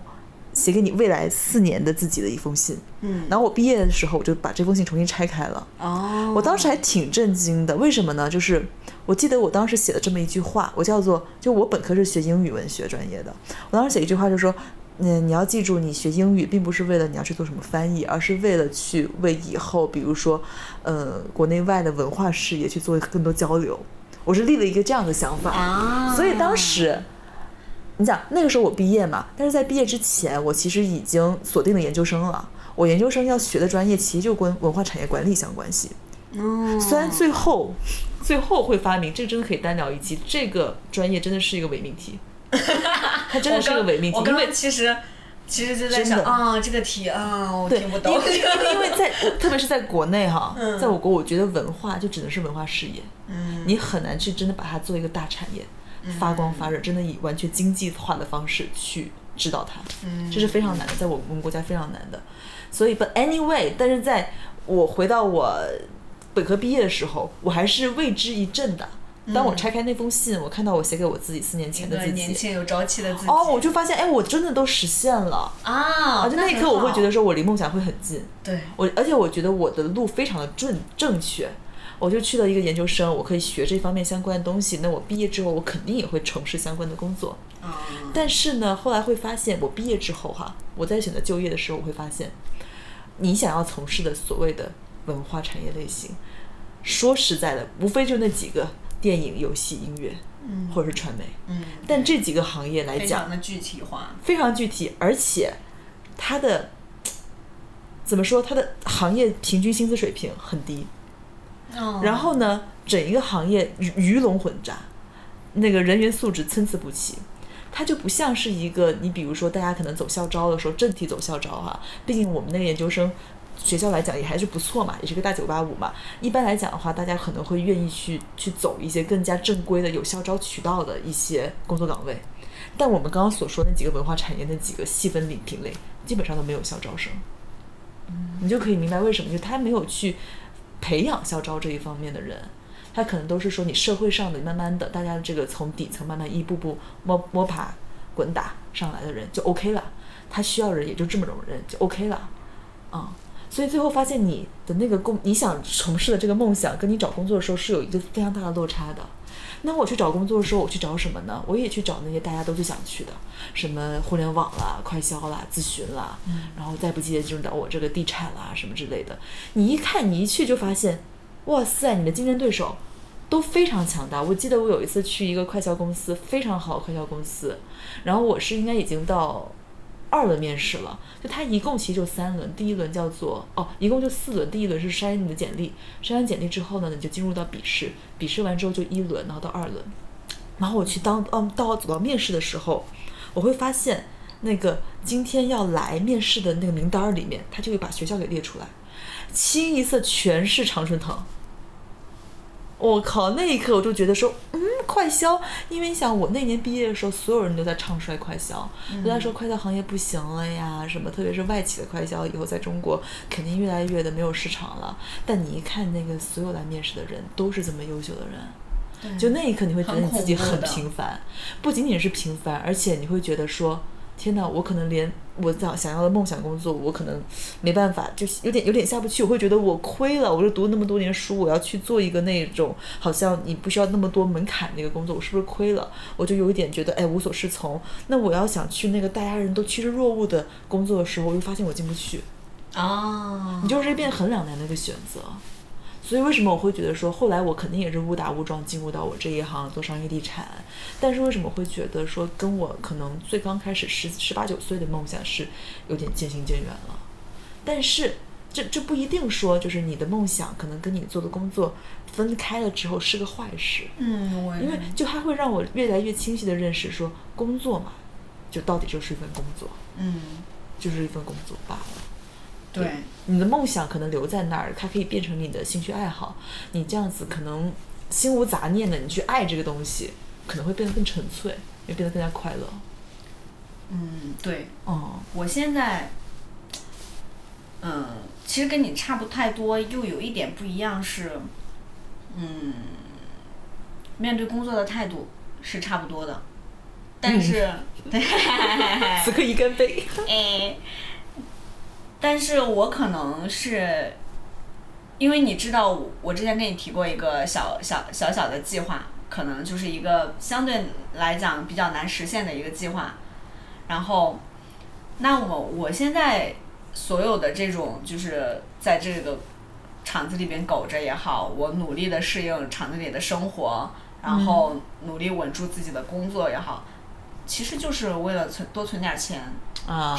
写给你未来四年的自己的一封信，嗯，然后我毕业的时候，我就把这封信重新拆开了。哦，我当时还挺震惊的，为什么呢？就是我记得我当时写了这么一句话，我叫做就我本科是学英语文学专业的，我当时写一句话就说，嗯，你要记住，你学英语并不是为了你要去做什么翻译，而是为了去为以后，比如说，呃，国内外的文化事业去做更多交流。我是立了一个这样的想法，啊，所以当时。你想那个时候我毕业嘛，但是在毕业之前，我其实已经锁定了研究生了。我研究生要学的专业其实就跟文化产业管理相关系。哦，虽然最后最后会发明，这个真的可以单聊一期。这个专业真的是一个伪命题，*laughs* 它真的是个伪命题，我刚因为其实其实就在想啊，这个题啊，我，听不懂。因为因为因为在特别是在国内哈，*laughs* 嗯在我国，我觉得文化就只能是文化事业，嗯你很难去真的把它做一个大产业，发光发热，真的以完全经济化的方式去指导它，嗯这是非常难的，在我们国家非常难的。所以，but anyway，但是在我回到我本科毕业的时候，我还是为之一振的。当我拆开那封信，我看到我写给我自己四年前的自己年己，轻有朝气的自己。哦，我就发现，哎，我真的都实现了。啊，而且那一刻，我会觉得说，我离梦想会很近。对，我而且我觉得我的路非常的正正确，我就去了一个研究生，我可以学这方面相关的东西。那我毕业之后，我肯定也会从事相关的工作。啊，但是呢，后来会发现，我毕业之后哈，我在选择就业的时候，我会发现，你想要从事的所谓的文化产业类型，说实在的，无非就那几个电影、游戏、音乐，嗯，或者是传媒，嗯，但这几个行业来讲非常的具体化。非常具体，而且它的怎么说，它的行业平均薪资水平很低。然后呢，整一个行业鱼鱼龙混杂，那个人员素质参差不齐。它就不像是一个，你比如说大家可能走校招的时候，正题走校招哈、毕竟我们那个研究生学校来讲也还是不错嘛，也是个大九八五嘛。一般来讲的话，大家可能会愿意去去走一些更加正规的有校招渠道的一些工作岗位。但我们刚刚所说那几个文化产业那几个细分领品类，基本上都没有校招生。你就可以明白为什么，就他没有去培养校招这一方面的人，他可能都是说你社会上的慢慢的，大家这个从底层慢慢一步步摸摸爬滚打上来的人就 OK 了，他需要人也就这么种人就 OK 了，啊、所以最后发现你的那个工，你想从事的这个梦想，跟你找工作的时候是有一个非常大的落差的。那我去找工作的时候，我去找什么呢？我也去找那些大家都最想去的，什么互联网啦、快销啦、咨询啦，然后再不济就是找我这个地产啦什么之类的。你一看，你一去就发现，哇塞，你的竞争对手都非常强大。我记得我有一次去一个快销公司，非常好的快销公司，然后我是应该已经到二轮面试了，就它一共其实就三轮，第一轮叫做哦，一共就四轮，第一轮是筛你的简历，筛完简历之后呢，你就进入到笔试，笔试完之后就一轮，然后到二轮，然后我去当嗯到走到面试的时候，我会发现那个今天要来面试的那个名单里面，他就会把学校给列出来，清一色全是常春藤。我靠！那一刻我就觉得说，嗯，快销，因为你想，我那年毕业的时候，所有人都在唱衰快销，都在说快销行业不行了呀，什么，特别是外企的快销，以后在中国肯定越来越的没有市场了。但你一看那个所有来面试的人，都是这么优秀的人，就那一刻你会觉得你自己很平凡，不仅仅是平凡，而且你会觉得说，天哪，我可能连我想想要的梦想工作，我可能没办法，就是有点有点下不去。我会觉得我亏了，我就读那么多年书，我要去做一个那种好像你不需要那么多门槛的一个工作，我是不是亏了？我就有一点觉得哎无所适从。那我要想去那个大家人都趋之若鹜的工作的时候，我又发现我进不去。啊你就是变得很两难的一个选择。所以为什么我会觉得说，后来我肯定也是误打误撞进入到我这一行做商业地产，但是为什么会觉得说跟我可能最刚开始十十八九岁的梦想是有点渐行渐远了？但是这这不一定说就是你的梦想可能跟你做的工作分开了之后是个坏事，嗯，我因为就它会让我越来越清晰的认识说，工作嘛，就到底就是一份工作，嗯，就是一份工作罢了。对，你的梦想可能留在那儿，它可以变成你的兴趣爱好。你这样子可能心无杂念的，你去爱这个东西，可能会变得更纯粹，也变得更加快乐。嗯，对，哦，我现在，嗯，其实跟你差不太多，又有一点不一样是，嗯，面对工作的态度是差不多的，但是，对，*laughs* 此刻一干杯。哎，但是我可能是，因为你知道我，我之前跟你提过一个小小小小的计划，可能就是一个相对来讲比较难实现的一个计划。然后，那我我现在所有的这种就是在这个厂子里边苟着也好，我努力的适应厂子里的生活，然后努力稳住自己的工作也好，其实就是为了存多存点钱，啊，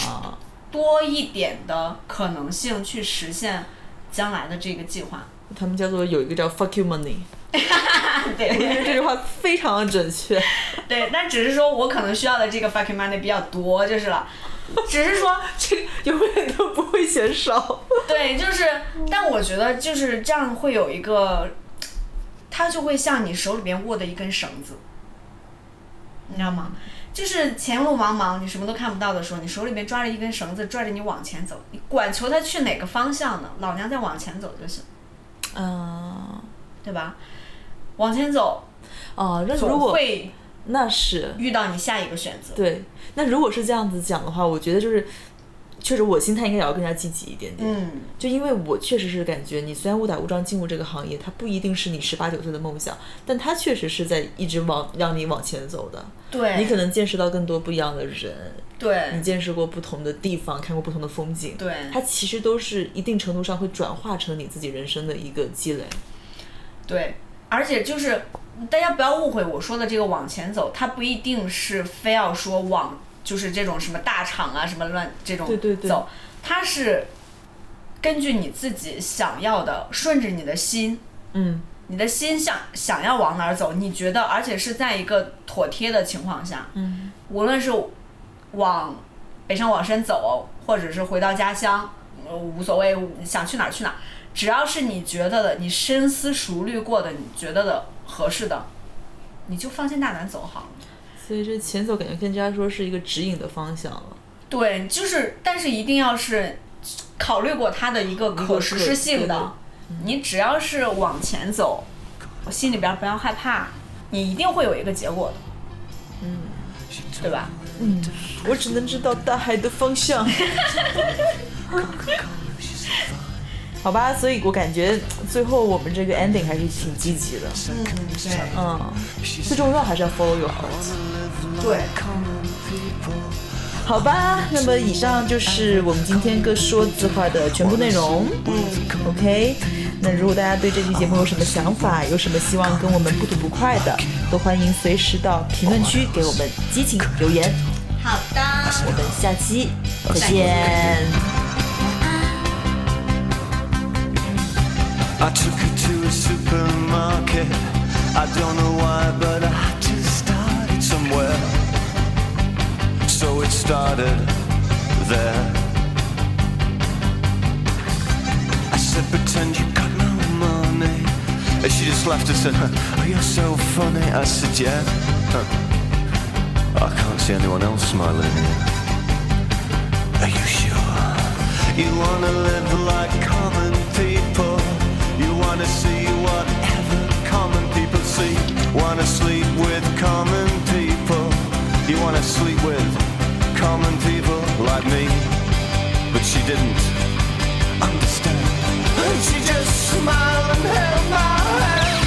多一点的可能性去实现将来的这个计划。他们叫做有一个叫 “fuck you money”，*laughs* 我觉对得这句话非常的准确。*laughs* 对，但只是说我可能需要的这个 fucking money 比较多，就是了。只是说，*laughs* 这个永远都不会嫌少。对，就是，但我觉得就是这样会有一个，它就会像你手里边握的一根绳子，你知道吗？就是前路茫茫，你什么都看不到的时候，你手里面抓着一根绳子，拽着你往前走，你管求他去哪个方向呢？老娘再往前走就行，嗯，对吧？往前走，哦，那如果会那是遇到你下一个选择。对，那如果是这样子讲的话，我觉得就是，确实我心态应该也要更加积极一点点。嗯，就因为我确实是感觉，你虽然误打误撞进入这个行业，它不一定是你十八九岁的梦想，但它确实是在一直往让你往前走的。对，你可能见识到更多不一样的人，对你见识过不同的地方，看过不同的风景。对它其实都是一定程度上会转化成你自己人生的一个积累。对，而且就是大家不要误会我说的这个往前走，它不一定是非要说往就是这种什么大厂啊什么乱这种对对对。走，它是根据你自己想要的，顺着你的心，嗯。你的心想想要往哪儿走，你觉得，而且是在一个妥帖的情况下，嗯。无论是往北上广深走，或者是回到家乡，呃，无所谓，想去哪儿去哪儿，只要是你觉得的，你深思熟虑过的，你觉得的合适的，你就放心大胆走好了。所以这前走感觉更加说是一个指引的方向了。对，就是，但是一定要是考虑过它的一个可实施性的。你只要是往前走，我心里边不要害怕，你一定会有一个结果的。嗯，对吧？嗯，我只能知道大海的方向。*laughs* 好吧，所以我感觉最后我们这个 ending 还是挺积极的。嗯，对嗯，最重要还是要 follow your heart。对，好吧，那么以上就是我们今天各说字话的全部内容。嗯，OK。那如果大家对这期节目有什么想法，有什么希望跟我们不吐不快的，都欢迎随时到评论区给我们激情留言。好的，我们下期再见。I took her to a supermarket. I don't know why, but I just started somewhere. So it started there. I said, pretend you got no money. And she just laughed and said, Oh, you're so funny. I said, Yeah. I can't see anyone else smiling. Are you sure? You wanna live like common people. Wanna see whatever common people see. Wanna sleep with common people. You wanna sleep with common people like me. But she didn't understand. And she just smiled and held my hand.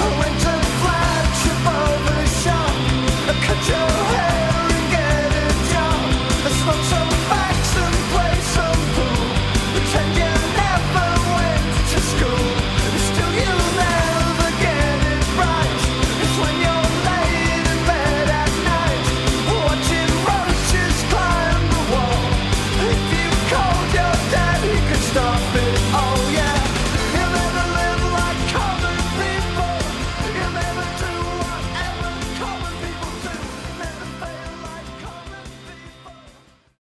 I went and above the shop. Cut your